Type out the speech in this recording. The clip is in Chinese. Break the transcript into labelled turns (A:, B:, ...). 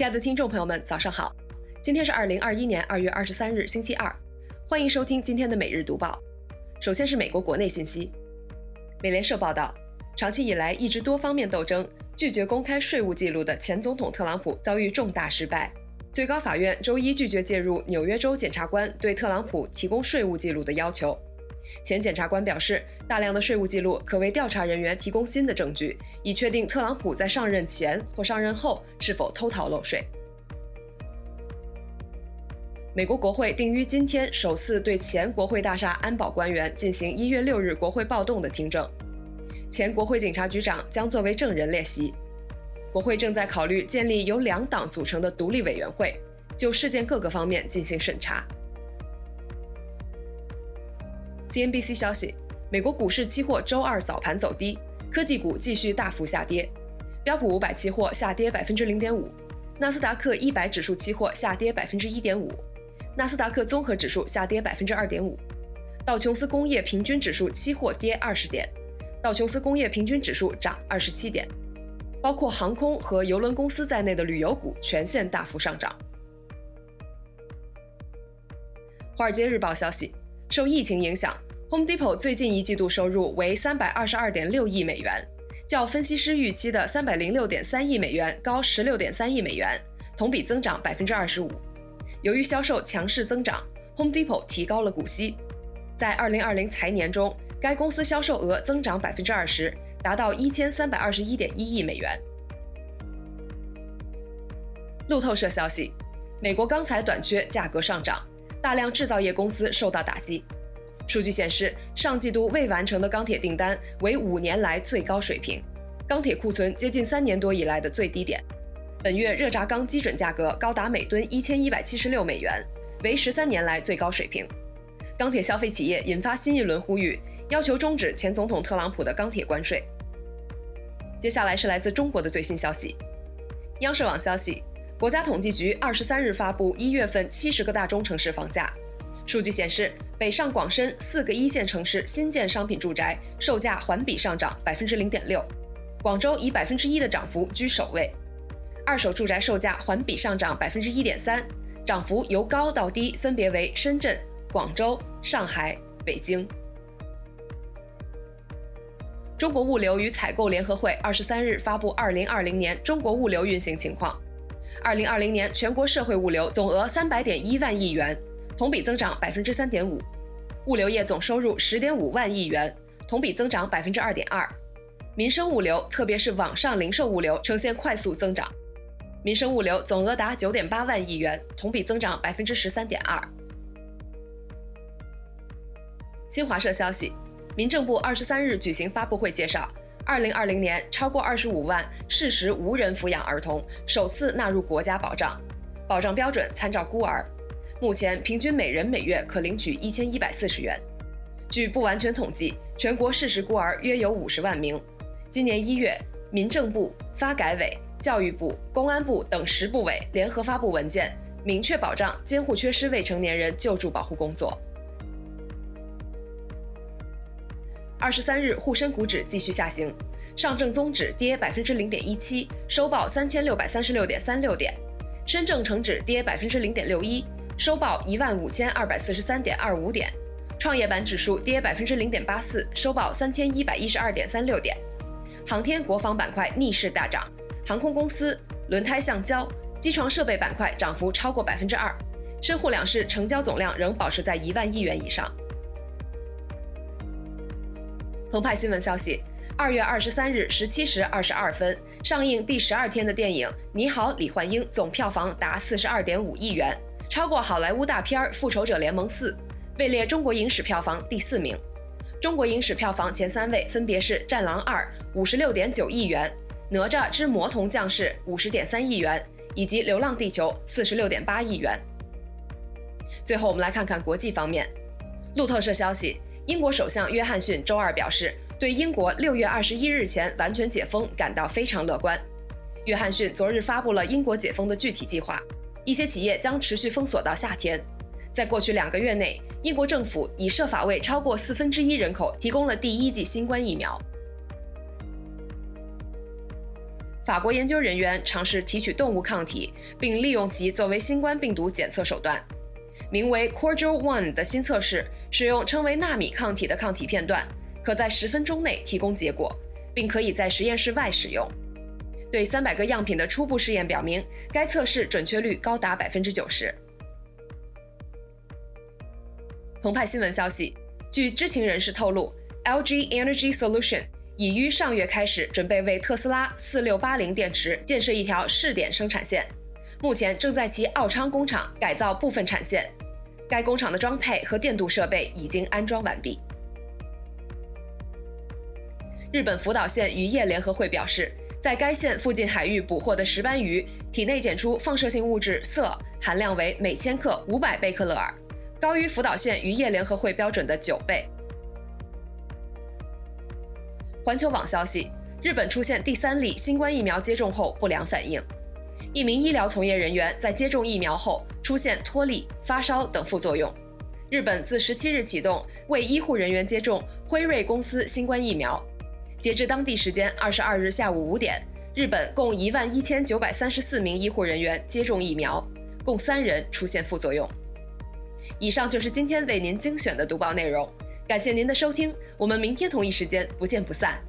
A: 亲爱的听众朋友们，早上好！今天是二零二一年二月二十三日，星期二，欢迎收听今天的每日读报。首先是美国国内信息。美联社报道，长期以来一直多方面斗争，拒绝公开税务记录的前总统特朗普遭遇重大失败。最高法院周一拒绝介入纽约州检察官对特朗普提供税务记录的要求。前检察官表示，大量的税务记录可为调查人员提供新的证据，以确定特朗普在上任前或上任后是否偷逃漏税。美国国会定于今天首次对前国会大厦安保官员进行一月六日国会暴动的听证，前国会警察局长将作为证人列席。国会正在考虑建立由两党组成的独立委员会，就事件各个方面进行审查。CNBC 消息，美国股市期货周二早盘走低，科技股继续大幅下跌，标普五百期货下跌百分之零点五，纳斯达克一百指数期货下跌百分之一点五，纳斯达克综合指数下跌百分之二点五，道琼斯工业平均指数期货跌二十点，道琼斯工业平均指数涨二十七点，包括航空和邮轮公司在内的旅游股全线大幅上涨。华尔街日报消息。受疫情影响，Home Depot 最近一季度收入为三百二十二点六亿美元，较分析师预期的三百零六点三亿美元高十六点三亿美元，同比增长百分之二十五。由于销售强势增长，Home Depot 提高了股息。在二零二零财年中，该公司销售额增长百分之二十，达到一千三百二十一点一亿美元。路透社消息，美国钢材短缺，价格上涨。大量制造业公司受到打击。数据显示，上季度未完成的钢铁订单为五年来最高水平，钢铁库存接近三年多以来的最低点。本月热轧钢基准价格高达每吨一千一百七十六美元，为十三年来最高水平。钢铁消费企业引发新一轮呼吁，要求终止前总统特朗普的钢铁关税。接下来是来自中国的最新消息。央视网消息。国家统计局二十三日发布一月份七十个大中城市房价数据显示，北上广深四个一线城市新建商品住宅售价环比上涨百分之零点六，广州以百分之一的涨幅居首位。二手住宅售价环比上涨百分之一点三，涨幅由高到低分别为深圳、广州、上海、北京。中国物流与采购联合会二十三日发布二零二零年中国物流运行情况。二零二零年全国社会物流总额三百点一万亿元，同比增长百分之三点五；物流业总收入十点五万亿元，同比增长百分之二点二；民生物流，特别是网上零售物流呈现快速增长，民生物流总额达九点八万亿元，同比增长百分之十三点二。新华社消息，民政部二十三日举行发布会介绍。二零二零年，超过二十五万事实无人抚养儿童首次纳入国家保障，保障标准参照孤儿。目前平均每人每月可领取一千一百四十元。据不完全统计，全国事实孤儿约有五十万名。今年一月，民政部、发改委、教育部、公安部等十部委联合发布文件，明确保障监护缺失未成年人救助保护工作。二十三日，沪深股指继续下行，上证综指跌百分之零点一七，收报三千六百三十六点三六点；深证成指跌百分之零点六一，收报一万五千二百四十三点二五点；创业板指数跌百分之零点八四，收报三千一百一十二点三六点。航天国防板块逆势大涨，航空公司、轮胎橡胶、机床设备板块涨幅超过百分之二，深沪两市成交总量仍保持在一万亿元以上。澎湃新闻消息：二月二十三日十七时二十二分上映第十二天的电影《你好，李焕英》总票房达四十二点五亿元，超过好莱坞大片《复仇者联盟四》，位列中国影史票房第四名。中国影史票房前三位分别是《战狼二》五十六点九亿元，《哪吒之魔童降世》五十点三亿元，以及《流浪地球》四十六点八亿元。最后，我们来看看国际方面。路透社消息。英国首相约翰逊周二表示，对英国六月二十一日前完全解封感到非常乐观。约翰逊昨日发布了英国解封的具体计划，一些企业将持续封锁到夏天。在过去两个月内，英国政府已设法为超过四分之一人口提供了第一剂新冠疫苗。法国研究人员尝试提取动物抗体，并利用其作为新冠病毒检测手段。名为 Cordial One 的新测试使用称为纳米抗体的抗体片段，可在十分钟内提供结果，并可以在实验室外使用。对三百个样品的初步试验表明，该测试准确率高达百分之九十。澎湃新闻消息，据知情人士透露，LG Energy Solution 已于上月开始准备为特斯拉四六八零电池建设一条试点生产线，目前正在其奥昌工厂改造部分产线。该工厂的装配和电镀设备已经安装完毕。日本福岛县渔业联合会表示，在该县附近海域捕获的石斑鱼体内检出放射性物质铯含量为每千克五百贝克勒尔，高于福岛县渔业联合会标准的九倍。环球网消息：日本出现第三例新冠疫苗接种后不良反应。一名医疗从业人员在接种疫苗后出现脱力、发烧等副作用。日本自十七日启动为医护人员接种辉瑞公司新冠疫苗，截至当地时间二十二日下午五点，日本共一万一千九百三十四名医护人员接种疫苗，共三人出现副作用。以上就是今天为您精选的读报内容，感谢您的收听，我们明天同一时间不见不散。